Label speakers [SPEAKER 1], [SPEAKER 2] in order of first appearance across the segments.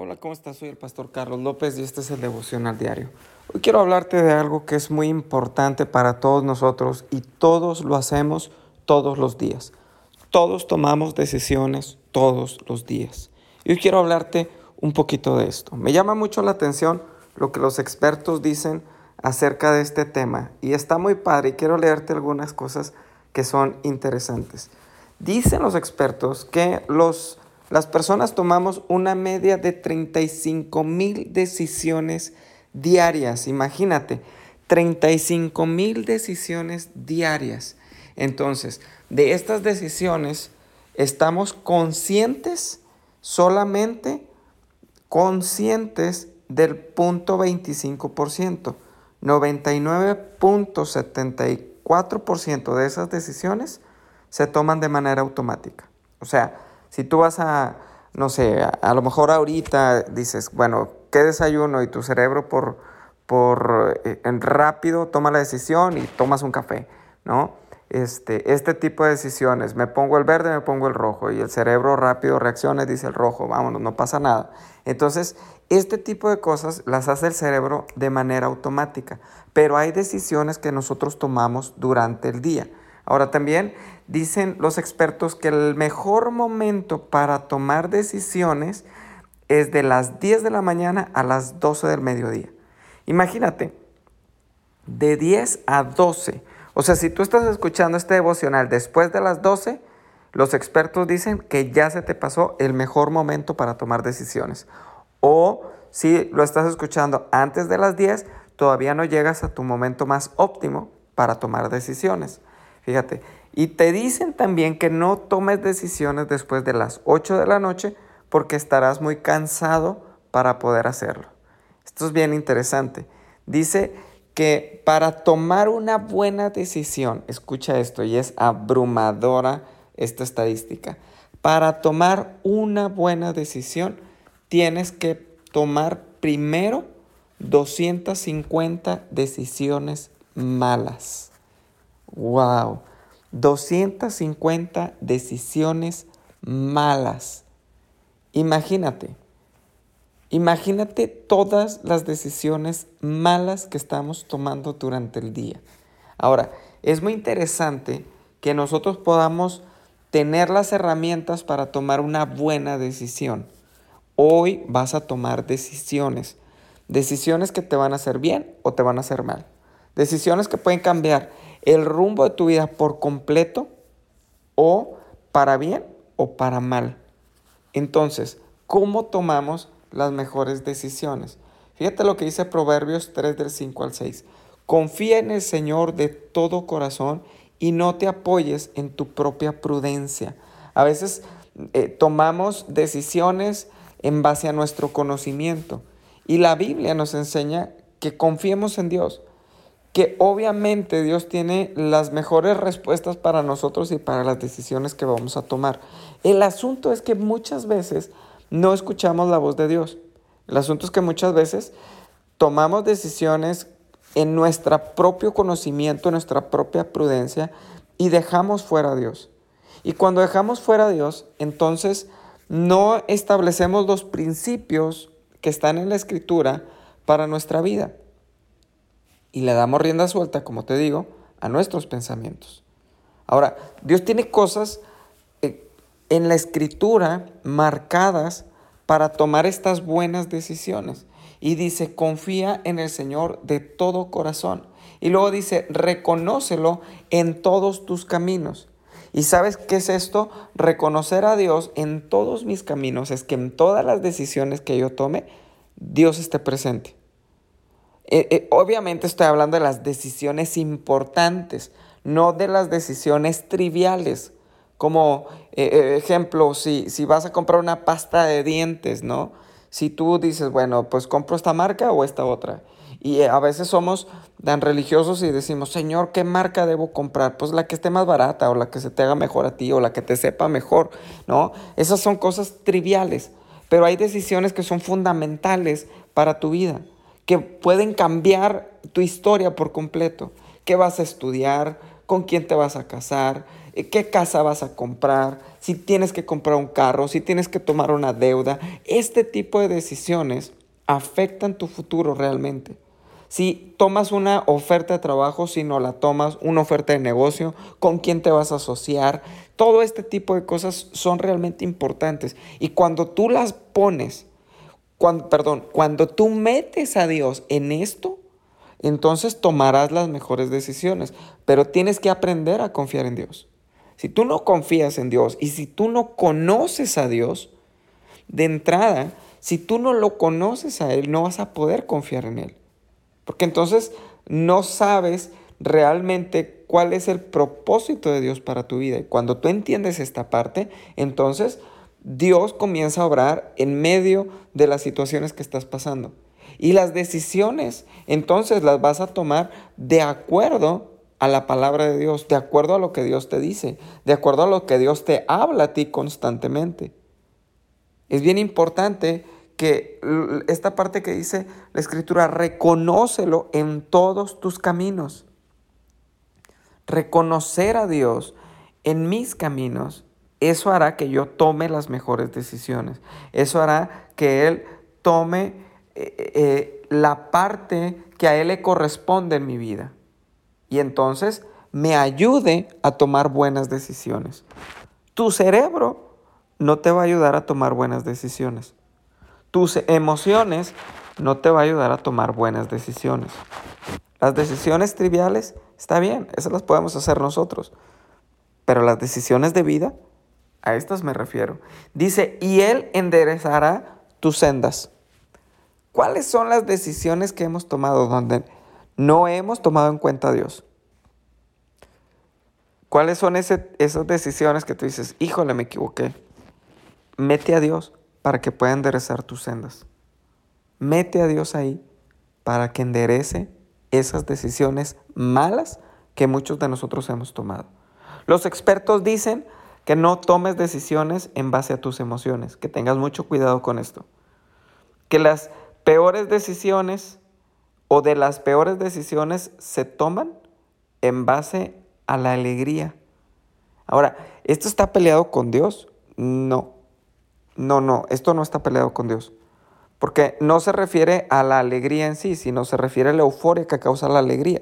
[SPEAKER 1] Hola, ¿cómo estás? Soy el pastor Carlos López y este es el devocional diario. Hoy quiero hablarte de algo que es muy importante para todos nosotros y todos lo hacemos todos los días. Todos tomamos decisiones todos los días. Y hoy quiero hablarte un poquito de esto. Me llama mucho la atención lo que los expertos dicen acerca de este tema y está muy padre y quiero leerte algunas cosas que son interesantes. Dicen los expertos que los las personas tomamos una media de 35 mil decisiones diarias. Imagínate, 35 mil decisiones diarias. Entonces, de estas decisiones, estamos conscientes, solamente conscientes del punto 25%. 99.74% de esas decisiones se toman de manera automática. O sea, si tú vas a, no sé, a, lo mejor ahorita dices, bueno, ¿qué desayuno? Y tu cerebro por, por eh, rápido toma la decisión y tomas un café, ¿no? Este, este tipo de decisiones, me pongo el verde, me pongo el rojo y el cerebro rápido reacciona y dice el rojo, vámonos, no pasa nada. Entonces, este tipo de cosas las hace el cerebro de manera automática, pero hay decisiones que nosotros tomamos durante el día. Ahora también dicen los expertos que el mejor momento para tomar decisiones es de las 10 de la mañana a las 12 del mediodía. Imagínate, de 10 a 12. O sea, si tú estás escuchando este devocional después de las 12, los expertos dicen que ya se te pasó el mejor momento para tomar decisiones. O si lo estás escuchando antes de las 10, todavía no llegas a tu momento más óptimo para tomar decisiones. Fíjate, y te dicen también que no tomes decisiones después de las 8 de la noche porque estarás muy cansado para poder hacerlo. Esto es bien interesante. Dice que para tomar una buena decisión, escucha esto, y es abrumadora esta estadística, para tomar una buena decisión tienes que tomar primero 250 decisiones malas. ¡Wow! 250 decisiones malas. Imagínate, imagínate todas las decisiones malas que estamos tomando durante el día. Ahora, es muy interesante que nosotros podamos tener las herramientas para tomar una buena decisión. Hoy vas a tomar decisiones. Decisiones que te van a hacer bien o te van a hacer mal. Decisiones que pueden cambiar el rumbo de tu vida por completo o para bien o para mal. Entonces, ¿cómo tomamos las mejores decisiones? Fíjate lo que dice Proverbios 3 del 5 al 6. Confía en el Señor de todo corazón y no te apoyes en tu propia prudencia. A veces eh, tomamos decisiones en base a nuestro conocimiento y la Biblia nos enseña que confiemos en Dios que obviamente Dios tiene las mejores respuestas para nosotros y para las decisiones que vamos a tomar. El asunto es que muchas veces no escuchamos la voz de Dios. El asunto es que muchas veces tomamos decisiones en nuestro propio conocimiento, en nuestra propia prudencia y dejamos fuera a Dios. Y cuando dejamos fuera a Dios, entonces no establecemos los principios que están en la escritura para nuestra vida y le damos rienda suelta, como te digo, a nuestros pensamientos. Ahora, Dios tiene cosas eh, en la escritura marcadas para tomar estas buenas decisiones. Y dice, confía en el Señor de todo corazón. Y luego dice, reconócelo en todos tus caminos. ¿Y sabes qué es esto? Reconocer a Dios en todos mis caminos es que en todas las decisiones que yo tome, Dios esté presente. Eh, eh, obviamente estoy hablando de las decisiones importantes, no de las decisiones triviales. Como eh, ejemplo, si, si vas a comprar una pasta de dientes, ¿no? Si tú dices, bueno, pues compro esta marca o esta otra. Y a veces somos tan religiosos y decimos, Señor, ¿qué marca debo comprar? Pues la que esté más barata o la que se te haga mejor a ti o la que te sepa mejor, ¿no? Esas son cosas triviales, pero hay decisiones que son fundamentales para tu vida que pueden cambiar tu historia por completo. ¿Qué vas a estudiar? ¿Con quién te vas a casar? qué casa vas a comprar, si tienes que comprar un carro, si tienes que tomar una deuda. Este tipo de decisiones afectan tu futuro realmente. Si tomas una oferta de trabajo, si no la tomas, una oferta de negocio, con quién te vas a asociar, todo este tipo de cosas son realmente importantes. Y cuando tú las pones, cuando, perdón, cuando tú metes a Dios en esto, entonces tomarás las mejores decisiones. Pero tienes que aprender a confiar en Dios. Si tú no confías en Dios y si tú no conoces a Dios, de entrada, si tú no lo conoces a Él, no vas a poder confiar en Él. Porque entonces no sabes realmente cuál es el propósito de Dios para tu vida. Y cuando tú entiendes esta parte, entonces Dios comienza a obrar en medio de las situaciones que estás pasando. Y las decisiones, entonces las vas a tomar de acuerdo a la palabra de Dios, de acuerdo a lo que Dios te dice, de acuerdo a lo que Dios te habla a ti constantemente. Es bien importante que esta parte que dice la escritura, reconócelo en todos tus caminos. Reconocer a Dios en mis caminos, eso hará que yo tome las mejores decisiones. Eso hará que Él tome eh, eh, la parte que a Él le corresponde en mi vida. Y entonces me ayude a tomar buenas decisiones. Tu cerebro no te va a ayudar a tomar buenas decisiones tus emociones no te va a ayudar a tomar buenas decisiones. Las decisiones triviales, está bien, esas las podemos hacer nosotros. Pero las decisiones de vida, a estas me refiero. Dice, y Él enderezará tus sendas. ¿Cuáles son las decisiones que hemos tomado donde no hemos tomado en cuenta a Dios? ¿Cuáles son esas decisiones que tú dices, híjole, me equivoqué? Mete a Dios para que pueda enderezar tus sendas. Mete a Dios ahí para que enderece esas decisiones malas que muchos de nosotros hemos tomado. Los expertos dicen que no tomes decisiones en base a tus emociones, que tengas mucho cuidado con esto. Que las peores decisiones o de las peores decisiones se toman en base a la alegría. Ahora, ¿esto está peleado con Dios? No. No, no, esto no está peleado con Dios. Porque no se refiere a la alegría en sí, sino se refiere a la euforia que causa la alegría.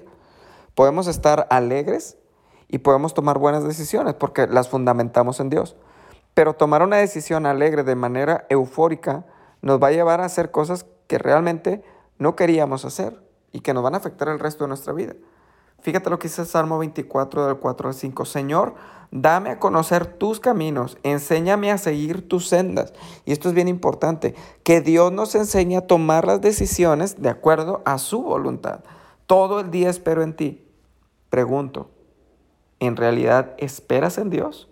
[SPEAKER 1] Podemos estar alegres y podemos tomar buenas decisiones porque las fundamentamos en Dios. Pero tomar una decisión alegre de manera eufórica nos va a llevar a hacer cosas que realmente no queríamos hacer y que nos van a afectar el resto de nuestra vida. Fíjate lo que dice Salmo 24 del 4 al 5. Señor, dame a conocer tus caminos, enséñame a seguir tus sendas. Y esto es bien importante, que Dios nos enseñe a tomar las decisiones de acuerdo a su voluntad. Todo el día espero en ti. Pregunto, ¿en realidad esperas en Dios?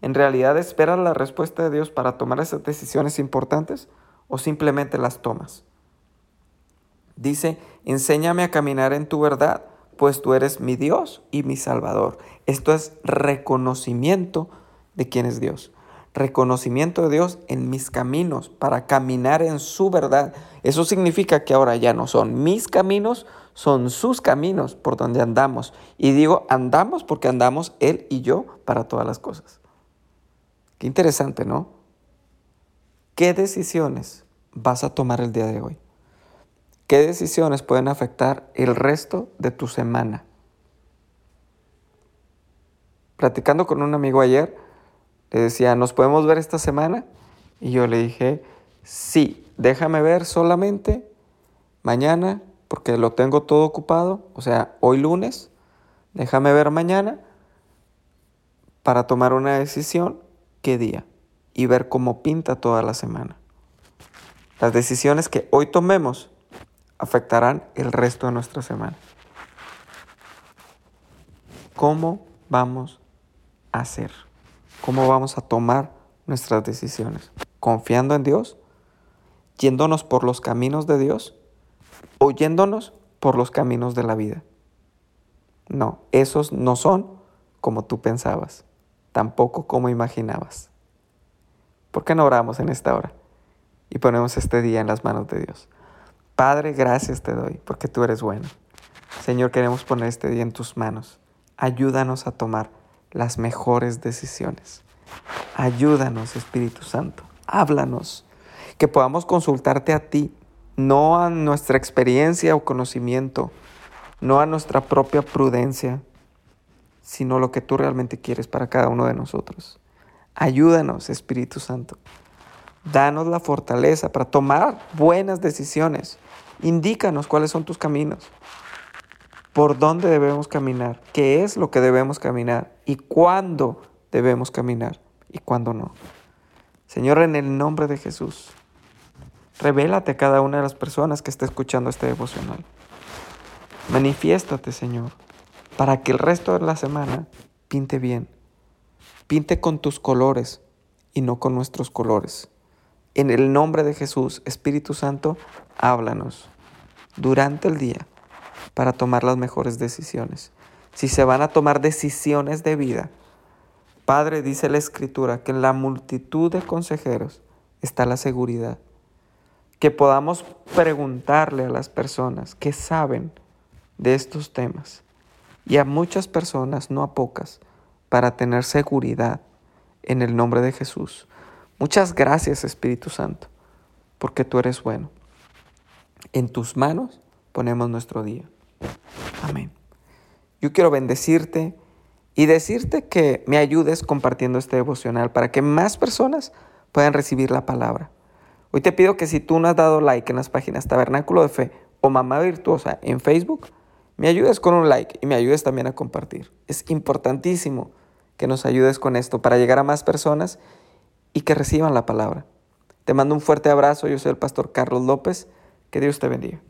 [SPEAKER 1] ¿En realidad esperas la respuesta de Dios para tomar esas decisiones importantes o simplemente las tomas? Dice, enséñame a caminar en tu verdad pues tú eres mi Dios y mi Salvador. Esto es reconocimiento de quién es Dios. Reconocimiento de Dios en mis caminos para caminar en su verdad. Eso significa que ahora ya no son mis caminos, son sus caminos por donde andamos. Y digo andamos porque andamos Él y yo para todas las cosas. Qué interesante, ¿no? ¿Qué decisiones vas a tomar el día de hoy? ¿Qué decisiones pueden afectar el resto de tu semana? Platicando con un amigo ayer, le decía, ¿nos podemos ver esta semana? Y yo le dije, sí, déjame ver solamente mañana, porque lo tengo todo ocupado, o sea, hoy lunes, déjame ver mañana para tomar una decisión qué día y ver cómo pinta toda la semana. Las decisiones que hoy tomemos afectarán el resto de nuestra semana. ¿Cómo vamos a hacer? ¿Cómo vamos a tomar nuestras decisiones? ¿Confiando en Dios? ¿Yéndonos por los caminos de Dios? ¿O yéndonos por los caminos de la vida? No, esos no son como tú pensabas, tampoco como imaginabas. ¿Por qué no oramos en esta hora y ponemos este día en las manos de Dios? Padre, gracias te doy porque tú eres bueno. Señor, queremos poner este día en tus manos. Ayúdanos a tomar las mejores decisiones. Ayúdanos, Espíritu Santo. Háblanos. Que podamos consultarte a ti, no a nuestra experiencia o conocimiento, no a nuestra propia prudencia, sino lo que tú realmente quieres para cada uno de nosotros. Ayúdanos, Espíritu Santo. Danos la fortaleza para tomar buenas decisiones. Indícanos cuáles son tus caminos, por dónde debemos caminar, qué es lo que debemos caminar y cuándo debemos caminar y cuándo no. Señor, en el nombre de Jesús, revélate a cada una de las personas que esté escuchando este devocional. Manifiéstate, Señor, para que el resto de la semana pinte bien. Pinte con tus colores y no con nuestros colores. En el nombre de Jesús, Espíritu Santo, háblanos durante el día para tomar las mejores decisiones. Si se van a tomar decisiones de vida, Padre, dice la Escritura, que en la multitud de consejeros está la seguridad. Que podamos preguntarle a las personas que saben de estos temas y a muchas personas, no a pocas, para tener seguridad en el nombre de Jesús. Muchas gracias Espíritu Santo, porque tú eres bueno. En tus manos ponemos nuestro día. Amén. Yo quiero bendecirte y decirte que me ayudes compartiendo este devocional para que más personas puedan recibir la palabra. Hoy te pido que si tú no has dado like en las páginas Tabernáculo de Fe o Mamá Virtuosa en Facebook, me ayudes con un like y me ayudes también a compartir. Es importantísimo que nos ayudes con esto para llegar a más personas y que reciban la palabra. Te mando un fuerte abrazo, yo soy el pastor Carlos López, que Dios te bendiga.